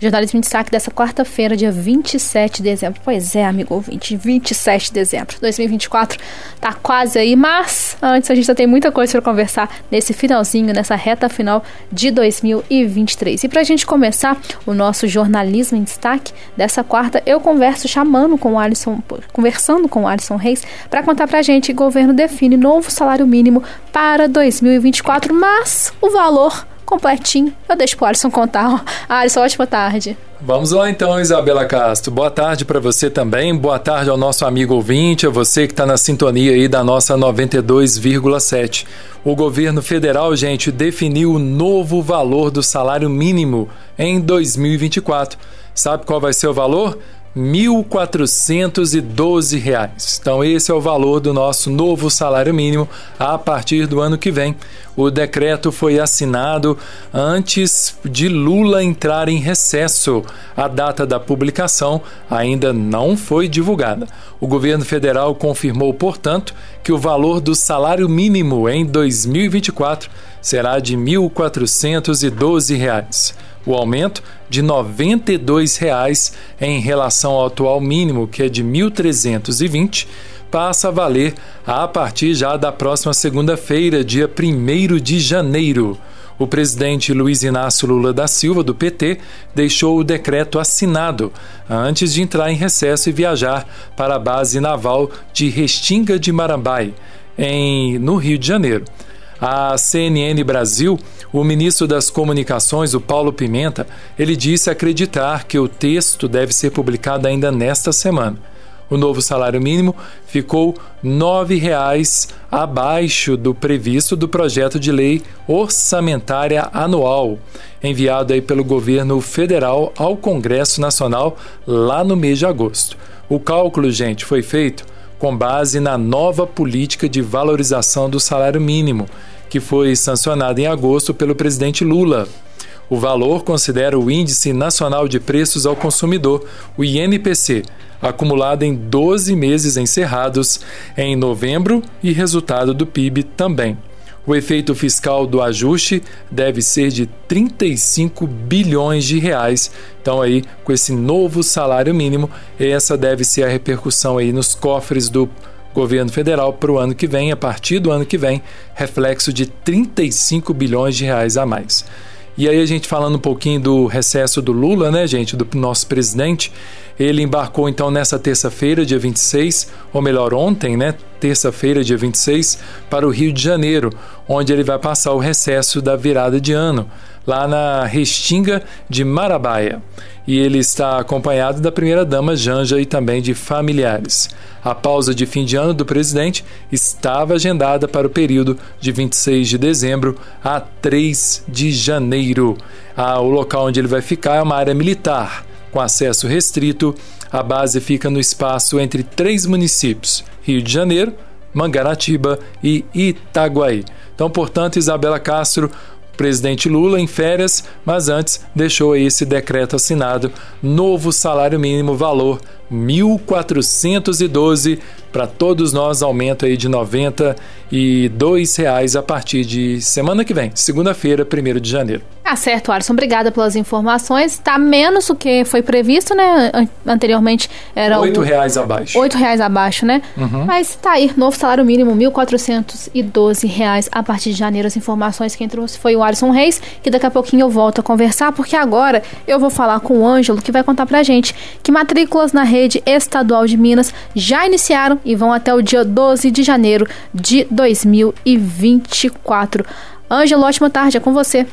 Jornalismo em destaque dessa quarta-feira, dia 27 de dezembro. Pois é, amigo ouvinte, 27 de dezembro. 2024 tá quase aí, mas antes a gente ainda tem muita coisa para conversar nesse finalzinho, nessa reta final de 2023. E pra gente começar o nosso jornalismo em destaque dessa quarta, eu converso chamando com o Alisson, conversando com o Alisson Reis para contar pra gente que o governo define novo salário mínimo para 2024, mas o valor completinho. Eu deixo pro Alisson contar. Alisson, ótima tarde. Vamos lá então, Isabela Castro. Boa tarde para você também. Boa tarde ao nosso amigo ouvinte, a você que está na sintonia aí da nossa 92,7. O governo federal, gente, definiu o novo valor do salário mínimo em 2024. Sabe qual vai ser o valor? R$ 1.412. Então, esse é o valor do nosso novo salário mínimo a partir do ano que vem. O decreto foi assinado antes de Lula entrar em recesso. A data da publicação ainda não foi divulgada. O governo federal confirmou, portanto, que o valor do salário mínimo em 2024 será de R$ 1.412 o aumento de R$ 92,00 em relação ao atual mínimo, que é de R$ 1.320, passa a valer a partir já da próxima segunda-feira, dia 1 de janeiro. O presidente Luiz Inácio Lula da Silva, do PT, deixou o decreto assinado antes de entrar em recesso e viajar para a base naval de Restinga de Marambai, em, no Rio de Janeiro. A CNN Brasil, o ministro das Comunicações, o Paulo Pimenta, ele disse acreditar que o texto deve ser publicado ainda nesta semana. O novo salário mínimo ficou R$ 9,00 abaixo do previsto do projeto de lei orçamentária anual, enviado aí pelo governo federal ao Congresso Nacional lá no mês de agosto. O cálculo, gente, foi feito com base na nova política de valorização do salário mínimo, que foi sancionada em agosto pelo presidente Lula. O valor considera o Índice Nacional de Preços ao Consumidor, o INPC, acumulado em 12 meses encerrados em novembro e resultado do PIB também. O efeito fiscal do ajuste deve ser de 35 bilhões de reais. Então aí, com esse novo salário mínimo, essa deve ser a repercussão aí nos cofres do governo federal para o ano que vem, a partir do ano que vem, reflexo de 35 bilhões de reais a mais. E aí a gente falando um pouquinho do recesso do Lula, né, gente, do nosso presidente, ele embarcou então nessa terça-feira, dia 26, ou melhor, ontem, né, terça-feira, dia 26, para o Rio de Janeiro, onde ele vai passar o recesso da virada de ano, lá na Restinga de Marabaia. E ele está acompanhado da primeira-dama Janja e também de familiares. A pausa de fim de ano do presidente estava agendada para o período de 26 de dezembro a 3 de janeiro. Ah, o local onde ele vai ficar é uma área militar com acesso restrito, a base fica no espaço entre três municípios: Rio de Janeiro, Mangaratiba e Itaguaí. Então, portanto, Isabela Castro, presidente Lula em férias, mas antes deixou esse decreto assinado, novo salário mínimo valor 1.412 para todos nós aumento aí de 92 reais a partir de semana que vem, segunda-feira, 1 de janeiro. Ah, certo, Alisson. Obrigada pelas informações. Está menos do que foi previsto, né? Anteriormente era oito reais abaixo. Oito reais abaixo, né? Uhum. Mas tá aí, novo salário mínimo, 1.412 reais a partir de janeiro. As informações quem trouxe foi o Alisson Reis, que daqui a pouquinho eu volto a conversar, porque agora eu vou falar com o Ângelo, que vai contar pra gente que matrículas na rede estadual de Minas já iniciaram e vão até o dia 12 de janeiro de 2024. Ângelo, ótima tarde, é com você.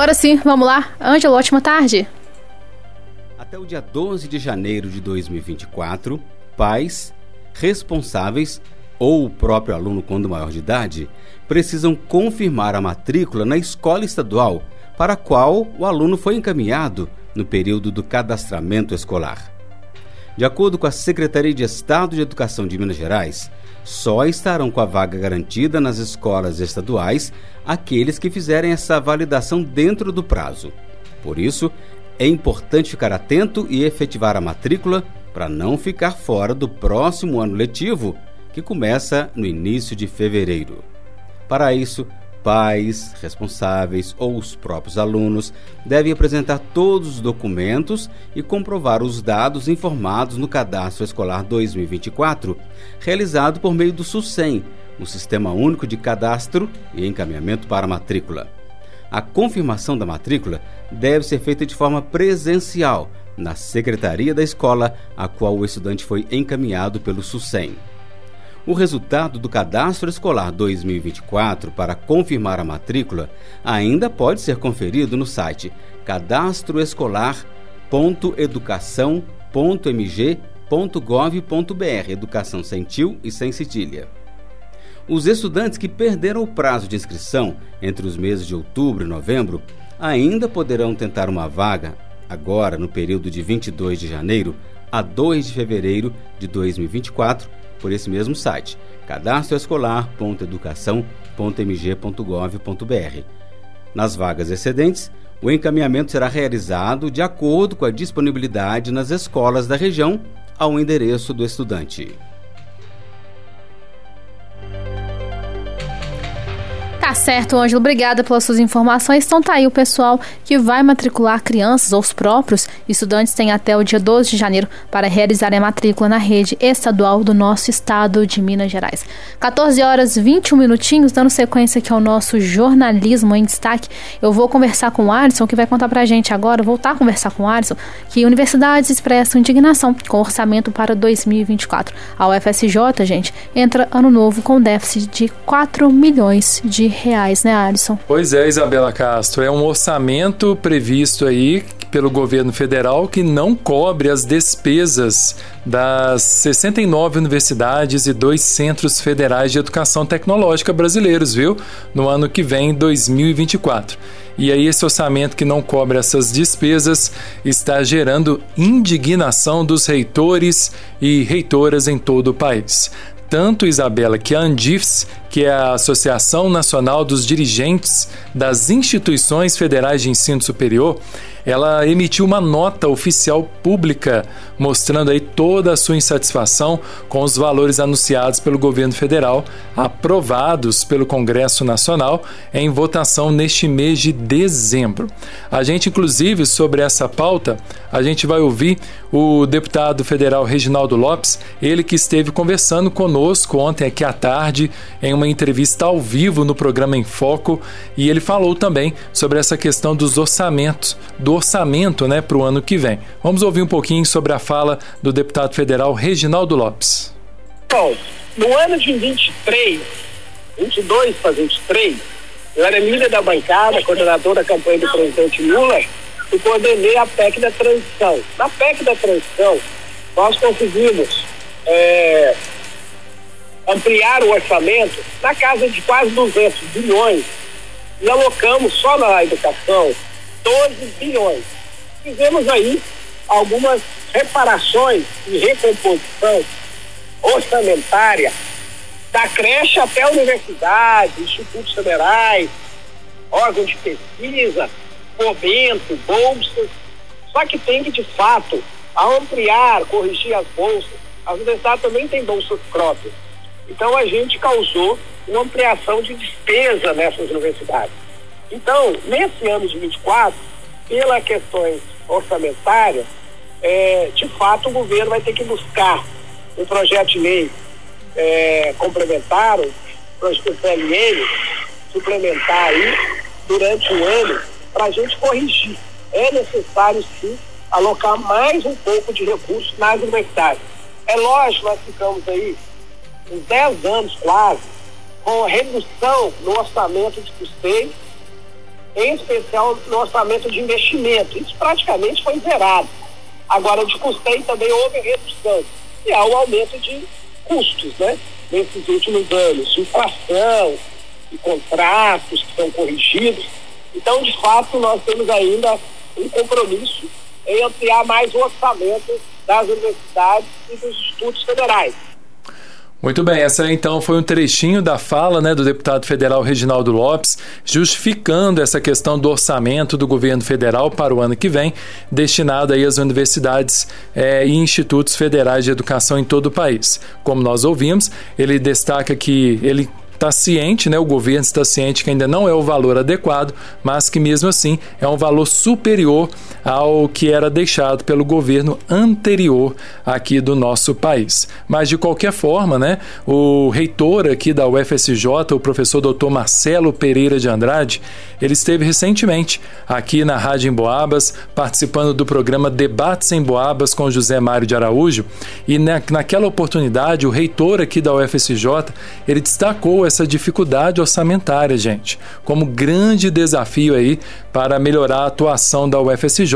Agora sim, vamos lá. Ângelo, ótima tarde. Até o dia 12 de janeiro de 2024, pais, responsáveis ou o próprio aluno quando maior de idade precisam confirmar a matrícula na escola estadual para a qual o aluno foi encaminhado no período do cadastramento escolar. De acordo com a Secretaria de Estado de Educação de Minas Gerais, só estarão com a vaga garantida nas escolas estaduais aqueles que fizerem essa validação dentro do prazo. Por isso, é importante ficar atento e efetivar a matrícula para não ficar fora do próximo ano letivo, que começa no início de fevereiro. Para isso, pais, responsáveis ou os próprios alunos devem apresentar todos os documentos e comprovar os dados informados no Cadastro Escolar 2024, realizado por meio do SUSEM, o Sistema Único de Cadastro e Encaminhamento para a Matrícula. A confirmação da matrícula deve ser feita de forma presencial na secretaria da escola a qual o estudante foi encaminhado pelo SUSEM. O resultado do Cadastro Escolar 2024 para confirmar a matrícula ainda pode ser conferido no site cadastroescolar.educação.mg.gov.br Educação sem tio e sem cedilha. Os estudantes que perderam o prazo de inscrição entre os meses de outubro e novembro ainda poderão tentar uma vaga agora no período de 22 de janeiro a 2 de fevereiro de 2024 por esse mesmo site, cadastroescolar.educação.mg.gov.br. Nas vagas excedentes, o encaminhamento será realizado de acordo com a disponibilidade nas escolas da região ao endereço do estudante. Tá certo, Ângelo. Obrigada pelas suas informações. Então tá aí o pessoal que vai matricular crianças ou os próprios estudantes têm até o dia 12 de janeiro para realizarem a matrícula na rede estadual do nosso estado de Minas Gerais. 14 horas 21 minutinhos, dando sequência aqui ao nosso jornalismo em destaque. Eu vou conversar com o Alisson, que vai contar pra gente agora, voltar a conversar com o Alisson, que universidades expressam indignação com orçamento para 2024. A UFSJ, gente, entra ano novo com déficit de 4 milhões de reais, né, Alisson? Pois é, Isabela Castro. É um orçamento previsto aí pelo governo federal que não cobre as despesas das 69 universidades e dois centros federais de educação tecnológica brasileiros, viu? No ano que vem, 2024. E aí, esse orçamento que não cobre essas despesas está gerando indignação dos reitores e reitoras em todo o país tanto, Isabela, que a Andifs, que é a Associação Nacional dos Dirigentes das Instituições Federais de Ensino Superior, ela emitiu uma nota oficial pública mostrando aí toda a sua insatisfação com os valores anunciados pelo governo federal, aprovados pelo Congresso Nacional em votação neste mês de dezembro. A gente, inclusive, sobre essa pauta, a gente vai ouvir o deputado federal Reginaldo Lopes, ele que esteve conversando conosco ontem aqui à tarde em uma entrevista ao vivo no programa Em Foco, e ele falou também sobre essa questão dos orçamentos, do orçamento, né, para o ano que vem. Vamos ouvir um pouquinho sobre a fala do deputado federal Reginaldo Lopes. Bom, no ano de 23, 22 para 23, eu era líder da bancada, coordenador da campanha do presidente Lula e coordenei a PEC da transição. Na PEC da transição, nós conseguimos é, ampliar o orçamento na casa de quase 200 bilhões e alocamos só na educação 12 bilhões. Fizemos aí algumas reparações e recomposição orçamentária da creche até a universidade, institutos federais, órgãos de pesquisa, fomento, bolsas. Só que tem que, de fato, ampliar, corrigir as bolsas. As universidades também têm bolsas próprias. Então, a gente causou uma ampliação de despesa nessas universidades. Então, nesse ano de 24, pelas questões orçamentárias, é, de fato o governo vai ter que buscar um projeto de lei é, complementar, um projeto PLN, suplementar aí durante o ano para a gente corrigir. É necessário sim alocar mais um pouco de recursos nas universidades. É lógico, nós ficamos aí uns 10 anos quase com redução no orçamento de custeio em especial no orçamento de investimento. Isso praticamente foi zerado. Agora, de custeio também houve redução, e há um aumento de custos, né? Nesses últimos anos, inflação, de contratos que são corrigidos. Então, de fato, nós temos ainda um compromisso em ampliar mais o orçamento das universidades e dos institutos federais. Muito bem, essa então foi um trechinho da fala né, do deputado federal Reginaldo Lopes, justificando essa questão do orçamento do governo federal para o ano que vem, destinado aí às universidades é, e institutos federais de educação em todo o país. Como nós ouvimos, ele destaca que ele está ciente, né, o governo está ciente que ainda não é o valor adequado, mas que mesmo assim é um valor superior ao que era deixado pelo governo anterior aqui do nosso país. Mas de qualquer forma, né, o reitor aqui da UFSJ, o professor Dr. Marcelo Pereira de Andrade, ele esteve recentemente aqui na Rádio em Boabas, participando do programa Debates em Boabas com José Mário de Araújo, e na, naquela oportunidade o reitor aqui da UFSJ, ele destacou essa dificuldade orçamentária, gente, como grande desafio aí para melhorar a atuação da UFSJ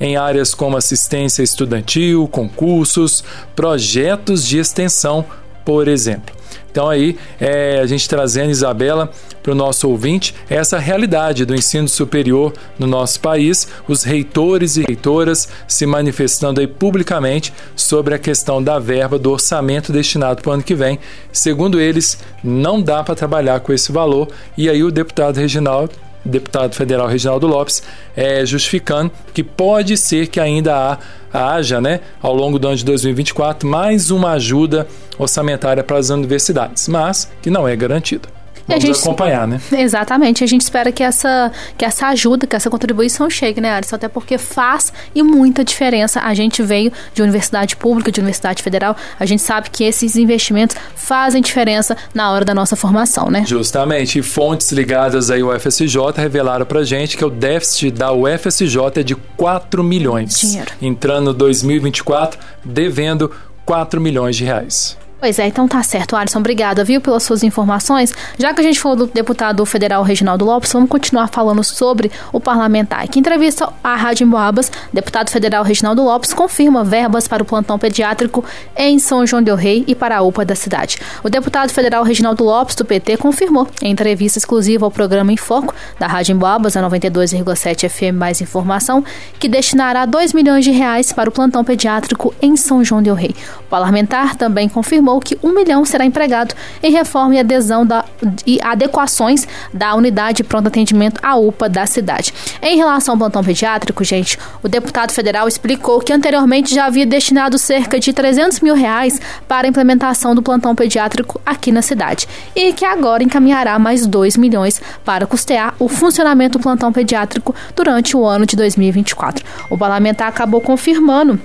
em áreas como assistência estudantil, concursos, projetos de extensão, por exemplo. Então aí é, a gente trazendo Isabela para o nosso ouvinte essa realidade do ensino superior no nosso país, os reitores e reitoras se manifestando aí publicamente sobre a questão da verba do orçamento destinado para o ano que vem. Segundo eles, não dá para trabalhar com esse valor e aí o deputado Reginaldo deputado federal Reginaldo Lopes, é, justificando que pode ser que ainda há, haja, né, ao longo do ano de 2024, mais uma ajuda orçamentária para as universidades, mas que não é garantida. Vamos gente, acompanhar, né? Exatamente. A gente espera que essa, que essa ajuda, que essa contribuição chegue, né, Alisson? Até porque faz e muita diferença. A gente veio de universidade pública, de universidade federal. A gente sabe que esses investimentos fazem diferença na hora da nossa formação, né? Justamente. E fontes ligadas aí ao UFSJ revelaram pra gente que o déficit da UFSJ é de 4 milhões. Dinheiro. Entrando 2024 devendo 4 milhões de reais. Pois é, então tá certo, Alisson. Obrigada, viu, pelas suas informações. Já que a gente falou do deputado federal Reginaldo Lopes, vamos continuar falando sobre o parlamentar. Que entrevista à Rádio Emboabas, deputado federal Reginaldo Lopes confirma verbas para o plantão pediátrico em São João del Rei e para a UPA da cidade. O deputado federal Reginaldo Lopes, do PT, confirmou em entrevista exclusiva ao programa Em Foco, da Rádio Emboabas, a 92,7 FM Mais Informação, que destinará 2 milhões de reais para o plantão pediátrico em São João del Rei. O parlamentar também confirmou que um milhão será empregado em reforma e adesão da, e adequações da unidade de pronto atendimento à UPA da cidade. Em relação ao plantão pediátrico, gente, o deputado federal explicou que anteriormente já havia destinado cerca de 300 mil reais para a implementação do plantão pediátrico aqui na cidade e que agora encaminhará mais 2 milhões para custear o funcionamento do plantão pediátrico durante o ano de 2024. O parlamentar acabou confirmando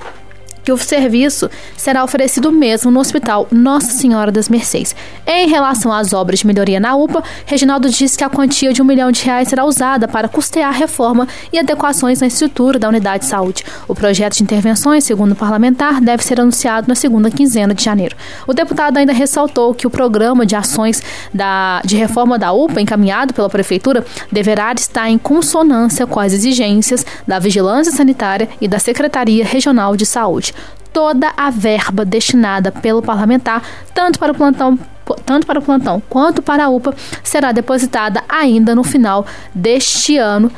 que o serviço será oferecido mesmo no Hospital Nossa Senhora das Mercês. Em relação às obras de melhoria na UPA, Reginaldo disse que a quantia de um milhão de reais será usada para custear reforma e adequações na estrutura da unidade de saúde. O projeto de intervenções, segundo o parlamentar, deve ser anunciado na segunda quinzena de janeiro. O deputado ainda ressaltou que o programa de ações da, de reforma da UPA, encaminhado pela Prefeitura, deverá estar em consonância com as exigências da Vigilância Sanitária e da Secretaria Regional de Saúde toda a verba destinada pelo parlamentar, tanto para o plantão tanto para o plantão quanto para a UPA, será depositada ainda no final deste ano,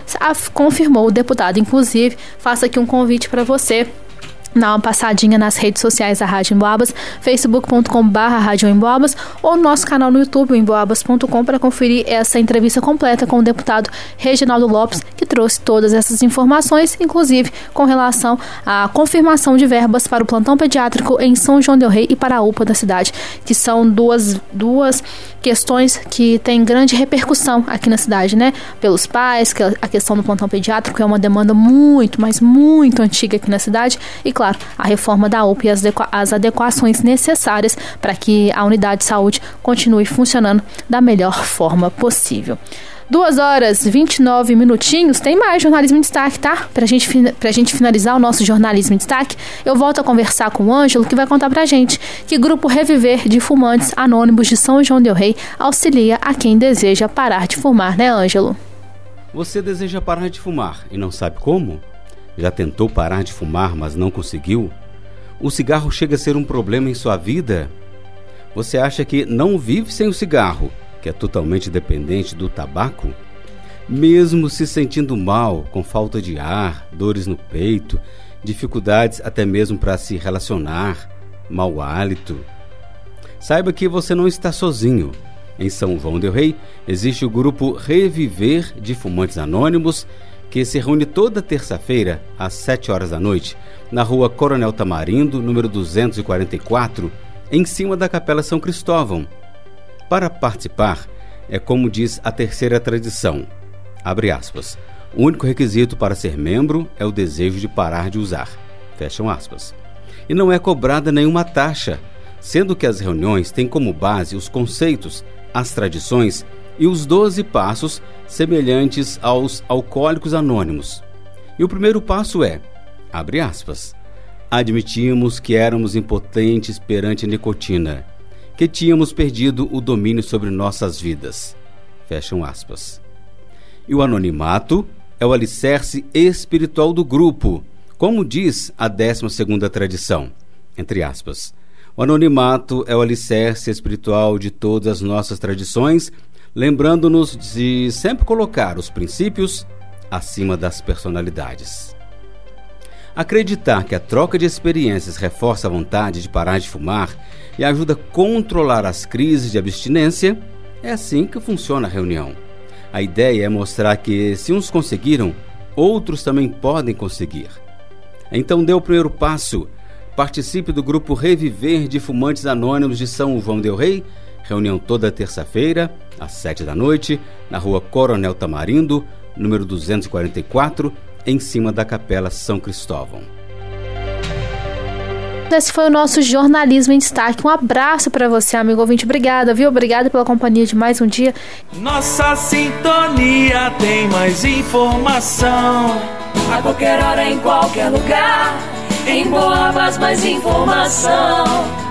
confirmou o deputado. Inclusive, faço aqui um convite para você Dá uma passadinha nas redes sociais da Rádio Emboabas, facebook.com.br Rádio ou nosso canal no YouTube, emboabas.com, para conferir essa entrevista completa com o deputado Reginaldo Lopes, que trouxe todas essas informações, inclusive com relação à confirmação de verbas para o plantão pediátrico em São João del Rei e para a UPA da cidade, que são duas, duas questões que têm grande repercussão aqui na cidade, né? Pelos pais, que a questão do plantão pediátrico é uma demanda muito, mas muito antiga aqui na cidade e claro, a reforma da UPA e as, as adequações necessárias para que a unidade de saúde continue funcionando da melhor forma possível. Duas horas 29 minutinhos. Tem mais jornalismo em destaque, tá? Pra gente, pra gente finalizar o nosso jornalismo em destaque, eu volto a conversar com o Ângelo, que vai contar pra gente que Grupo Reviver de Fumantes Anônimos de São João Del Rei auxilia a quem deseja parar de fumar, né, Ângelo? Você deseja parar de fumar e não sabe como? Já tentou parar de fumar, mas não conseguiu? O cigarro chega a ser um problema em sua vida? Você acha que não vive sem o cigarro, que é totalmente dependente do tabaco? Mesmo se sentindo mal, com falta de ar, dores no peito, dificuldades até mesmo para se relacionar, mau hálito. Saiba que você não está sozinho. Em São João del Rei existe o grupo Reviver de Fumantes Anônimos, que se reúne toda terça-feira às 7 horas da noite, na rua Coronel Tamarindo, número 244, em cima da Capela São Cristóvão. Para participar, é como diz a terceira tradição. Abre aspas. O único requisito para ser membro é o desejo de parar de usar. Fecham aspas. E não é cobrada nenhuma taxa, sendo que as reuniões têm como base os conceitos, as tradições e os doze passos semelhantes aos alcoólicos anônimos. E o primeiro passo é, abre aspas, admitimos que éramos impotentes perante a nicotina, que tínhamos perdido o domínio sobre nossas vidas. Fecham aspas. E o anonimato é o alicerce espiritual do grupo, como diz a 12 segunda tradição, entre aspas. O anonimato é o alicerce espiritual de todas as nossas tradições, lembrando-nos de sempre colocar os princípios acima das personalidades. Acreditar que a troca de experiências reforça a vontade de parar de fumar e ajuda a controlar as crises de abstinência é assim que funciona a reunião. A ideia é mostrar que, se uns conseguiram, outros também podem conseguir. Então dê o primeiro passo. Participe do grupo Reviver de Fumantes Anônimos de São João Del Rei. Reunião toda terça-feira, às sete da noite, na rua Coronel Tamarindo, número 244, em cima da Capela São Cristóvão. Esse foi o nosso Jornalismo em Destaque. Um abraço para você, amigo ouvinte. Obrigada, viu? Obrigada pela companhia de mais um dia. Nossa sintonia tem mais informação. A qualquer hora, em qualquer lugar. Em Boabas, mais informação.